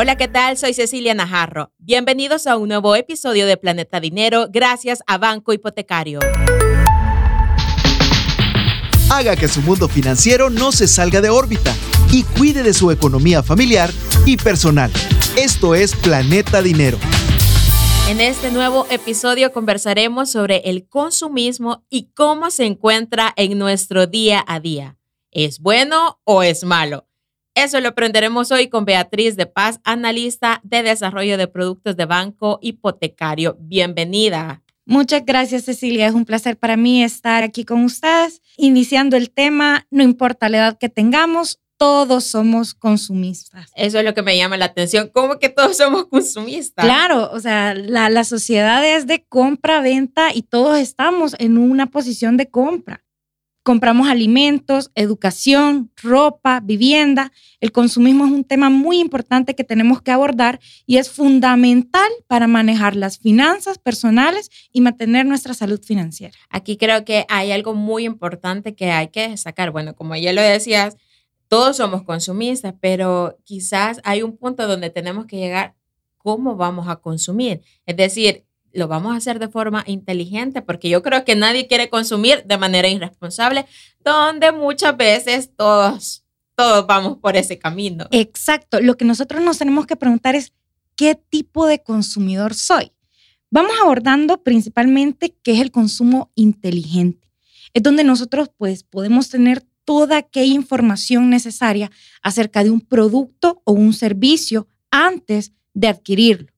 Hola, ¿qué tal? Soy Cecilia Najarro. Bienvenidos a un nuevo episodio de Planeta Dinero gracias a Banco Hipotecario. Haga que su mundo financiero no se salga de órbita y cuide de su economía familiar y personal. Esto es Planeta Dinero. En este nuevo episodio conversaremos sobre el consumismo y cómo se encuentra en nuestro día a día. ¿Es bueno o es malo? Eso lo aprenderemos hoy con Beatriz de Paz, analista de desarrollo de productos de banco hipotecario. Bienvenida. Muchas gracias, Cecilia. Es un placer para mí estar aquí con ustedes, iniciando el tema, no importa la edad que tengamos, todos somos consumistas. Eso es lo que me llama la atención. ¿Cómo que todos somos consumistas? Claro, o sea, la, la sociedad es de compra-venta y todos estamos en una posición de compra. Compramos alimentos, educación, ropa, vivienda. El consumismo es un tema muy importante que tenemos que abordar y es fundamental para manejar las finanzas personales y mantener nuestra salud financiera. Aquí creo que hay algo muy importante que hay que destacar. Bueno, como ya lo decías, todos somos consumistas, pero quizás hay un punto donde tenemos que llegar cómo vamos a consumir. Es decir, lo vamos a hacer de forma inteligente, porque yo creo que nadie quiere consumir de manera irresponsable, donde muchas veces todos, todos vamos por ese camino. Exacto. Lo que nosotros nos tenemos que preguntar es, ¿qué tipo de consumidor soy? Vamos abordando principalmente qué es el consumo inteligente. Es donde nosotros pues podemos tener toda aquella información necesaria acerca de un producto o un servicio antes de adquirirlo.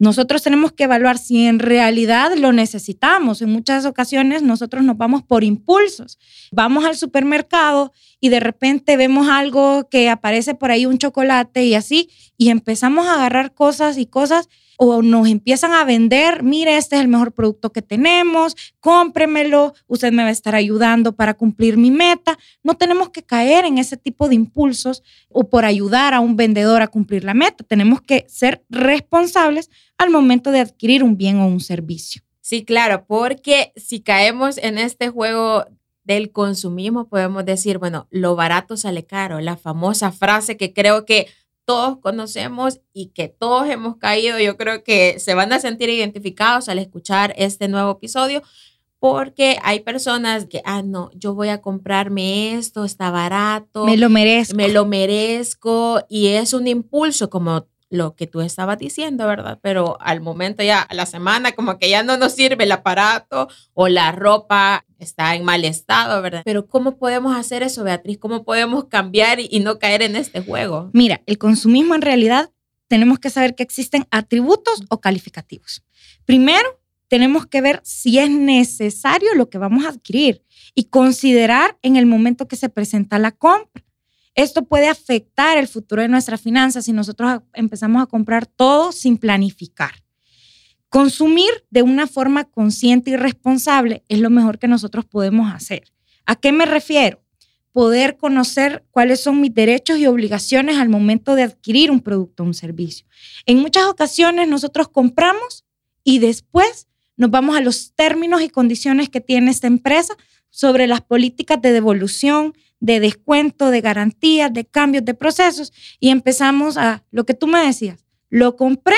Nosotros tenemos que evaluar si en realidad lo necesitamos. En muchas ocasiones nosotros nos vamos por impulsos. Vamos al supermercado y de repente vemos algo que aparece por ahí, un chocolate y así, y empezamos a agarrar cosas y cosas o nos empiezan a vender, mire, este es el mejor producto que tenemos, cómpremelo, usted me va a estar ayudando para cumplir mi meta. No tenemos que caer en ese tipo de impulsos o por ayudar a un vendedor a cumplir la meta. Tenemos que ser responsables al momento de adquirir un bien o un servicio. Sí, claro, porque si caemos en este juego del consumismo, podemos decir, bueno, lo barato sale caro, la famosa frase que creo que todos conocemos y que todos hemos caído. Yo creo que se van a sentir identificados al escuchar este nuevo episodio porque hay personas que, ah, no, yo voy a comprarme esto, está barato. Me lo merezco. Me lo merezco y es un impulso como lo que tú estabas diciendo, ¿verdad? Pero al momento ya, a la semana, como que ya no nos sirve el aparato o la ropa está en mal estado, ¿verdad? Pero ¿cómo podemos hacer eso, Beatriz? ¿Cómo podemos cambiar y, no caer en este juego? Mira, el consumismo en realidad tenemos que saber que existen atributos o calificativos. Primero, tenemos que ver si es necesario lo que vamos a adquirir y considerar en el momento que se presenta la compra. Esto puede afectar el futuro de nuestras finanzas si nosotros empezamos a comprar todo sin planificar. Consumir de una forma consciente y responsable es lo mejor que nosotros podemos hacer. ¿A qué me refiero? Poder conocer cuáles son mis derechos y obligaciones al momento de adquirir un producto o un servicio. En muchas ocasiones nosotros compramos y después nos vamos a los términos y condiciones que tiene esta empresa sobre las políticas de devolución, de descuento, de garantías, de cambios de procesos y empezamos a lo que tú me decías, lo compré,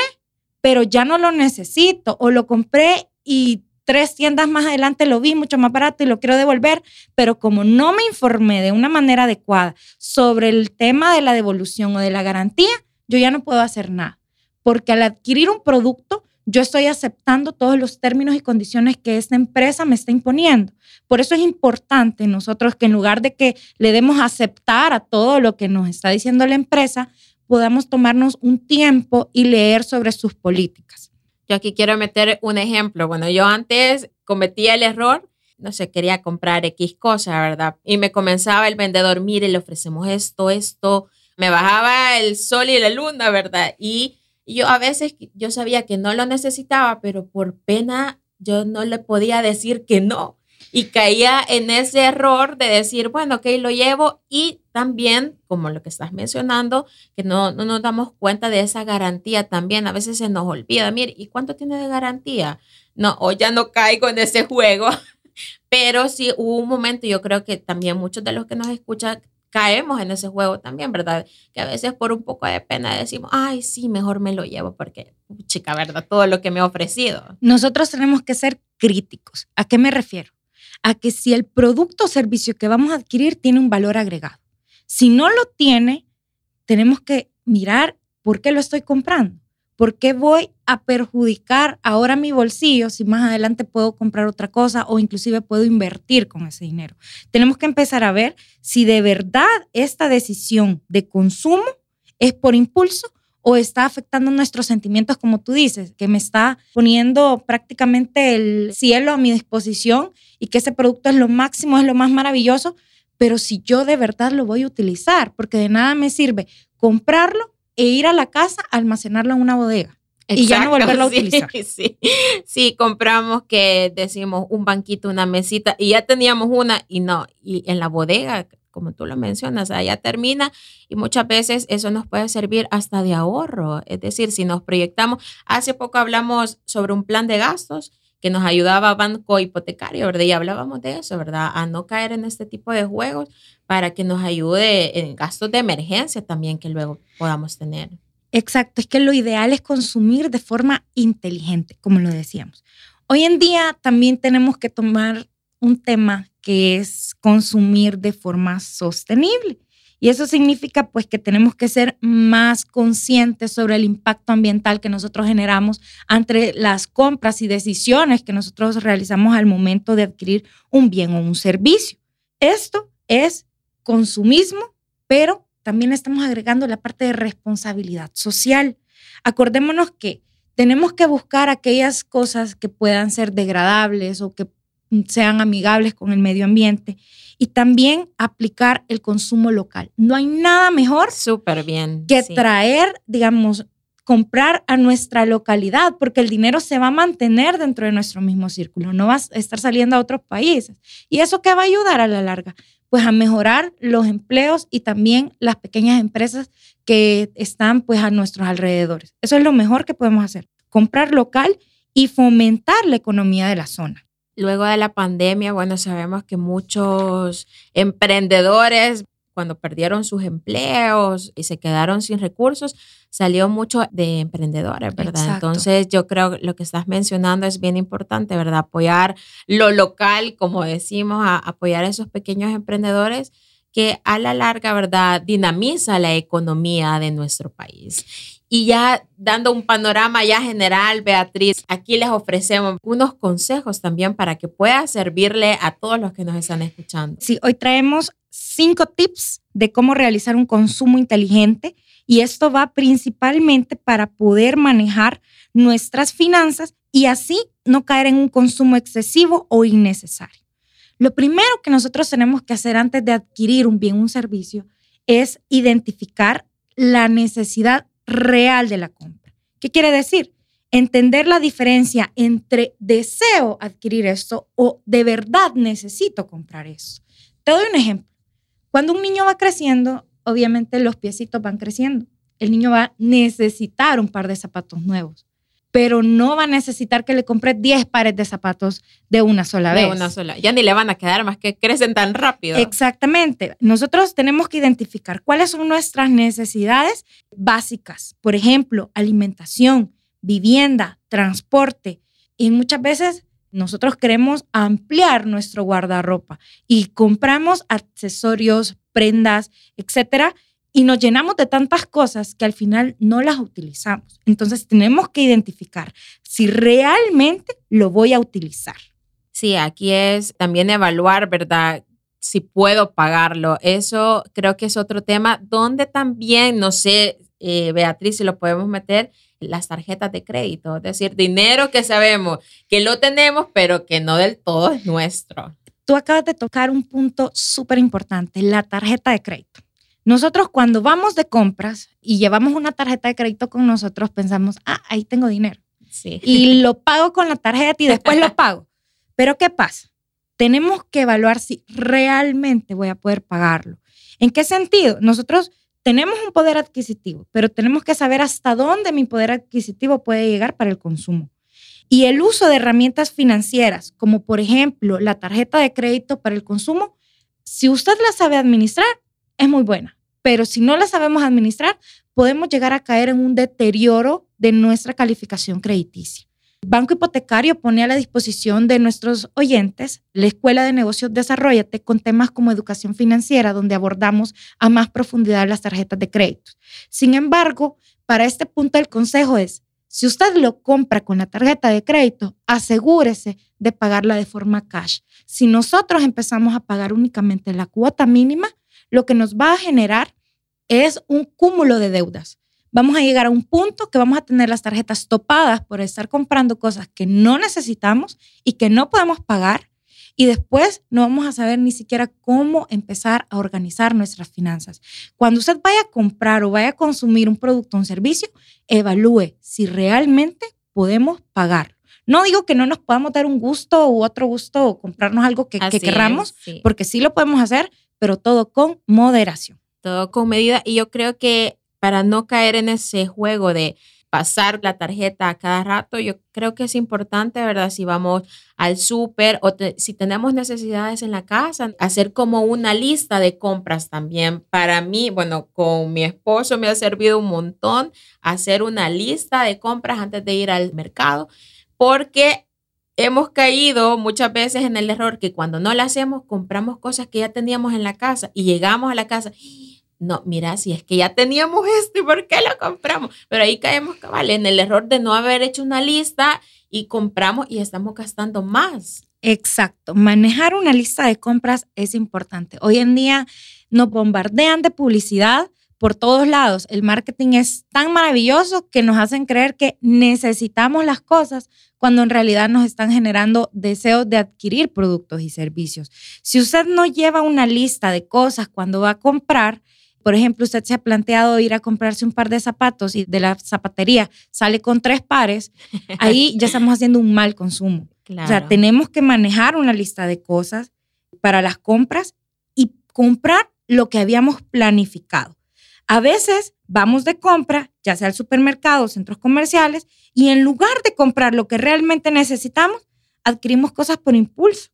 pero ya no lo necesito o lo compré y tres tiendas más adelante lo vi mucho más barato y lo quiero devolver, pero como no me informé de una manera adecuada sobre el tema de la devolución o de la garantía, yo ya no puedo hacer nada, porque al adquirir un producto, yo estoy aceptando todos los términos y condiciones que esta empresa me está imponiendo. Por eso es importante nosotros que en lugar de que le demos aceptar a todo lo que nos está diciendo la empresa, podamos tomarnos un tiempo y leer sobre sus políticas. Yo aquí quiero meter un ejemplo. Bueno, yo antes cometía el error, no sé, quería comprar X cosa, ¿verdad? Y me comenzaba el vendedor, mire, le ofrecemos esto, esto. Me bajaba el sol y la luna, ¿verdad? Y y yo a veces, yo sabía que no lo necesitaba, pero por pena yo no le podía decir que no. Y caía en ese error de decir, bueno, ok, lo llevo. Y también, como lo que estás mencionando, que no, no nos damos cuenta de esa garantía también. A veces se nos olvida, mire, ¿y cuánto tiene de garantía? No, o ya no caigo en ese juego. Pero sí hubo un momento, yo creo que también muchos de los que nos escuchan caemos en ese juego también, ¿verdad? Que a veces por un poco de pena decimos, ay, sí, mejor me lo llevo porque, chica, ¿verdad? Todo lo que me ha ofrecido. Nosotros tenemos que ser críticos. ¿A qué me refiero? A que si el producto o servicio que vamos a adquirir tiene un valor agregado. Si no lo tiene, tenemos que mirar por qué lo estoy comprando. ¿Por qué voy a perjudicar ahora mi bolsillo si más adelante puedo comprar otra cosa o inclusive puedo invertir con ese dinero? Tenemos que empezar a ver si de verdad esta decisión de consumo es por impulso o está afectando nuestros sentimientos, como tú dices, que me está poniendo prácticamente el cielo a mi disposición y que ese producto es lo máximo, es lo más maravilloso, pero si yo de verdad lo voy a utilizar, porque de nada me sirve comprarlo e ir a la casa a almacenarlo en una bodega. y ya no volverlo a utilizar. Sí, sí, compramos que decimos un banquito, una mesita, y ya teníamos una, y no, y en la bodega, como tú lo mencionas, ya termina, y muchas veces eso nos puede servir hasta de ahorro. Es decir, si nos proyectamos, hace poco hablamos sobre un plan de gastos que nos ayudaba Banco Hipotecario, ¿verdad? Y hablábamos de eso, ¿verdad? A no caer en este tipo de juegos para que nos ayude en gastos de emergencia también que luego podamos tener. Exacto, es que lo ideal es consumir de forma inteligente, como lo decíamos. Hoy en día también tenemos que tomar un tema que es consumir de forma sostenible. Y eso significa pues que tenemos que ser más conscientes sobre el impacto ambiental que nosotros generamos entre las compras y decisiones que nosotros realizamos al momento de adquirir un bien o un servicio. Esto es consumismo, pero también estamos agregando la parte de responsabilidad social. Acordémonos que tenemos que buscar aquellas cosas que puedan ser degradables o que sean amigables con el medio ambiente y también aplicar el consumo local. No hay nada mejor Súper bien, que traer, digamos, comprar a nuestra localidad, porque el dinero se va a mantener dentro de nuestro mismo círculo, no va a estar saliendo a otros países. ¿Y eso qué va a ayudar a la larga? Pues a mejorar los empleos y también las pequeñas empresas que están pues a nuestros alrededores. Eso es lo mejor que podemos hacer, comprar local y fomentar la economía de la zona. Luego de la pandemia, bueno, sabemos que muchos emprendedores, cuando perdieron sus empleos y se quedaron sin recursos, salió mucho de emprendedores, ¿verdad? Entonces, yo creo que lo que estás mencionando es bien importante, ¿verdad? Apoyar lo local, como decimos, a apoyar a esos pequeños emprendedores que a la larga, ¿verdad?, dinamiza la economía de nuestro país. Y ya dando un panorama ya general, Beatriz, aquí les ofrecemos unos consejos también para que pueda servirle a todos los que nos están escuchando. Sí, hoy traemos cinco tips de cómo realizar un consumo inteligente y esto va principalmente para poder manejar nuestras finanzas y así no caer en un consumo excesivo o innecesario. Lo primero que nosotros tenemos que hacer antes de adquirir un bien, un servicio, es identificar la necesidad real de la compra. ¿Qué quiere decir? Entender la diferencia entre deseo adquirir esto o de verdad necesito comprar eso. Te doy un ejemplo. Cuando un niño va creciendo, obviamente los piecitos van creciendo. El niño va a necesitar un par de zapatos nuevos pero no va a necesitar que le compre 10 pares de zapatos de una sola vez. De una sola. Ya ni le van a quedar más que crecen tan rápido. Exactamente. Nosotros tenemos que identificar cuáles son nuestras necesidades básicas. Por ejemplo, alimentación, vivienda, transporte. Y muchas veces nosotros queremos ampliar nuestro guardarropa y compramos accesorios, prendas, etcétera, y nos llenamos de tantas cosas que al final no las utilizamos. Entonces tenemos que identificar si realmente lo voy a utilizar. Sí, aquí es también evaluar, ¿verdad? Si puedo pagarlo. Eso creo que es otro tema donde también, no sé, eh, Beatriz, si lo podemos meter, las tarjetas de crédito, es decir, dinero que sabemos que lo tenemos, pero que no del todo es nuestro. Tú acabas de tocar un punto súper importante, la tarjeta de crédito. Nosotros cuando vamos de compras y llevamos una tarjeta de crédito con nosotros, pensamos, ah, ahí tengo dinero. Sí. Y lo pago con la tarjeta y después lo pago. Pero ¿qué pasa? Tenemos que evaluar si realmente voy a poder pagarlo. ¿En qué sentido? Nosotros tenemos un poder adquisitivo, pero tenemos que saber hasta dónde mi poder adquisitivo puede llegar para el consumo. Y el uso de herramientas financieras, como por ejemplo la tarjeta de crédito para el consumo, si usted la sabe administrar, es muy buena, pero si no la sabemos administrar, podemos llegar a caer en un deterioro de nuestra calificación crediticia. Banco Hipotecario pone a la disposición de nuestros oyentes la Escuela de Negocios Desarrollate con temas como educación financiera, donde abordamos a más profundidad las tarjetas de crédito. Sin embargo, para este punto el consejo es, si usted lo compra con la tarjeta de crédito, asegúrese de pagarla de forma cash. Si nosotros empezamos a pagar únicamente la cuota mínima, lo que nos va a generar es un cúmulo de deudas vamos a llegar a un punto que vamos a tener las tarjetas topadas por estar comprando cosas que no necesitamos y que no podemos pagar. Y después no vamos a saber ni siquiera cómo empezar a organizar nuestras finanzas. Cuando usted vaya a comprar o vaya a consumir un producto o un servicio, evalúe si realmente podemos pagar. No digo que no nos podamos dar un gusto u otro gusto o comprarnos algo que, que querramos, porque sí lo podemos hacer, pero todo con moderación. Todo con medida. Y yo creo que para no caer en ese juego de pasar la tarjeta a cada rato, yo creo que es importante, ¿verdad? Si vamos al súper o si tenemos necesidades en la casa, hacer como una lista de compras también. Para mí, bueno, con mi esposo me ha servido un montón hacer una lista de compras antes de ir al mercado, porque hemos caído muchas veces en el error que cuando no la hacemos, compramos cosas que ya teníamos en la casa y llegamos a la casa no, mira, si es que ya teníamos esto, ¿y por qué lo compramos? Pero ahí caemos, cabal, en el error de no haber hecho una lista y compramos y estamos gastando más. Exacto. Manejar una lista de compras es importante. Hoy en día nos bombardean de publicidad por todos lados. El marketing es tan maravilloso que nos hacen creer que necesitamos las cosas cuando en realidad nos están generando deseos de adquirir productos y servicios. Si usted no lleva una lista de cosas cuando va a comprar, por ejemplo, usted se ha planteado ir a comprarse un par de zapatos y de la zapatería sale con tres pares, ahí ya estamos haciendo un mal consumo. O sea, tenemos que manejar una lista de cosas para las compras y comprar lo que habíamos planificado. A veces vamos de compra, ya sea al supermercado, centros comerciales, y en lugar de comprar lo que realmente necesitamos, adquirimos cosas por impulso.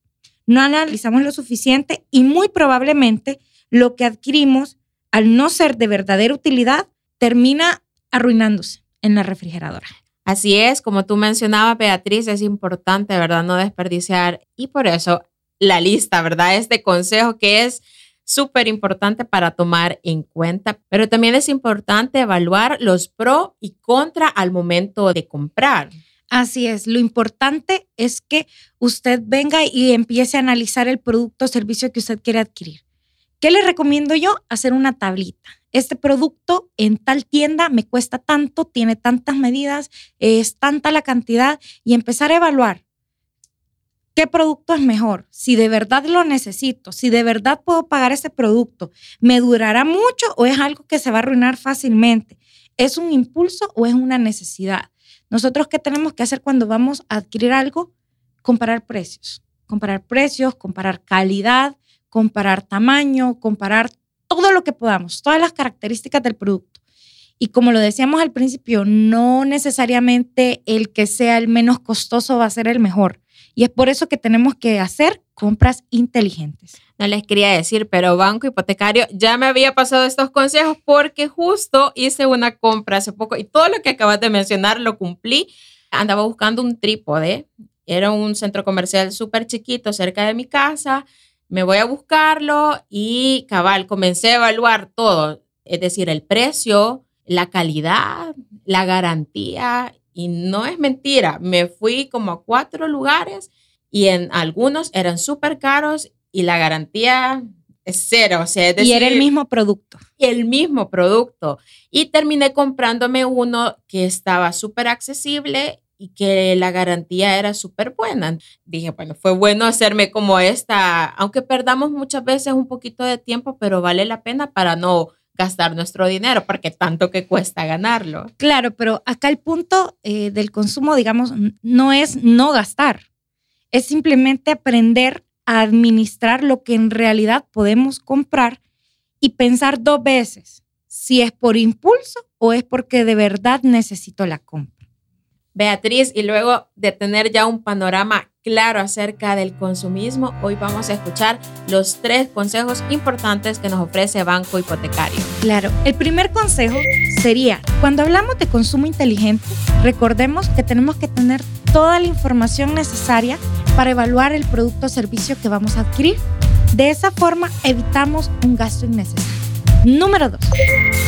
No analizamos lo suficiente y muy probablemente lo que adquirimos al no ser de verdadera utilidad, termina arruinándose en la refrigeradora. Así es, como tú mencionabas, Beatriz, es importante, ¿verdad? No desperdiciar. Y por eso la lista, ¿verdad? Este consejo que es súper importante para tomar en cuenta, pero también es importante evaluar los pro y contra al momento de comprar. Así es, lo importante es que usted venga y empiece a analizar el producto o servicio que usted quiere adquirir. ¿Qué le recomiendo yo? Hacer una tablita. Este producto en tal tienda me cuesta tanto, tiene tantas medidas, es tanta la cantidad y empezar a evaluar qué producto es mejor, si de verdad lo necesito, si de verdad puedo pagar ese producto, me durará mucho o es algo que se va a arruinar fácilmente, es un impulso o es una necesidad. Nosotros qué tenemos que hacer cuando vamos a adquirir algo? Comparar precios, comparar precios, comparar calidad, comparar tamaño, comparar todo lo que podamos, todas las características del producto. Y como lo decíamos al principio, no necesariamente el que sea el menos costoso va a ser el mejor. Y es por eso que tenemos que hacer compras inteligentes. No les quería decir, pero Banco Hipotecario ya me había pasado estos consejos porque justo hice una compra hace poco y todo lo que acabas de mencionar lo cumplí. Andaba buscando un trípode. Era un centro comercial súper chiquito cerca de mi casa me voy a buscarlo y cabal, comencé a evaluar todo, es decir, el precio, la calidad, la garantía, y no es mentira, me fui como a cuatro lugares y en algunos eran súper caros y la garantía es cero, o sea, es decir, y era el mismo producto. El mismo producto. Y terminé comprándome uno que estaba súper accesible y que la garantía era súper buena. Dije, bueno, fue bueno hacerme como esta, aunque perdamos muchas veces un poquito de tiempo, pero vale la pena para no gastar nuestro dinero, porque tanto que cuesta ganarlo. Claro, pero acá el punto eh, del consumo, digamos, no es no gastar, es simplemente aprender a administrar lo que en realidad podemos comprar y pensar dos veces si es por impulso o es porque de verdad necesito la compra. Beatriz, y luego de tener ya un panorama claro acerca del consumismo, hoy vamos a escuchar los tres consejos importantes que nos ofrece Banco Hipotecario. Claro, el primer consejo sería, cuando hablamos de consumo inteligente, recordemos que tenemos que tener toda la información necesaria para evaluar el producto o servicio que vamos a adquirir. De esa forma evitamos un gasto innecesario. Número dos,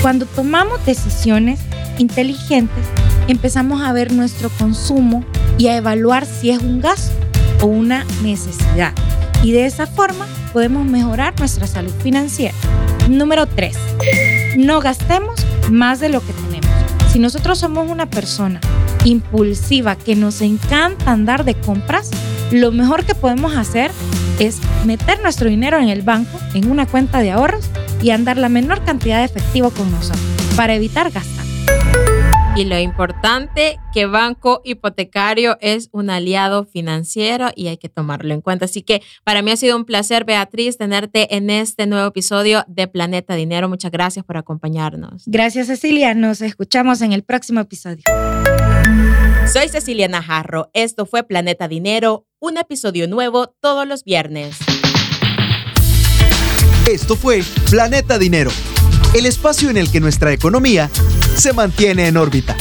cuando tomamos decisiones inteligentes, empezamos a ver nuestro consumo y a evaluar si es un gasto o una necesidad. Y de esa forma podemos mejorar nuestra salud financiera. Número 3. No gastemos más de lo que tenemos. Si nosotros somos una persona impulsiva que nos encanta andar de compras, lo mejor que podemos hacer es meter nuestro dinero en el banco, en una cuenta de ahorros y andar la menor cantidad de efectivo con nosotros para evitar gastar. Y lo importante que Banco Hipotecario es un aliado financiero y hay que tomarlo en cuenta. Así que para mí ha sido un placer, Beatriz, tenerte en este nuevo episodio de Planeta Dinero. Muchas gracias por acompañarnos. Gracias, Cecilia. Nos escuchamos en el próximo episodio. Soy Cecilia Najarro. Esto fue Planeta Dinero, un episodio nuevo todos los viernes. Esto fue Planeta Dinero, el espacio en el que nuestra economía se mantiene en órbita.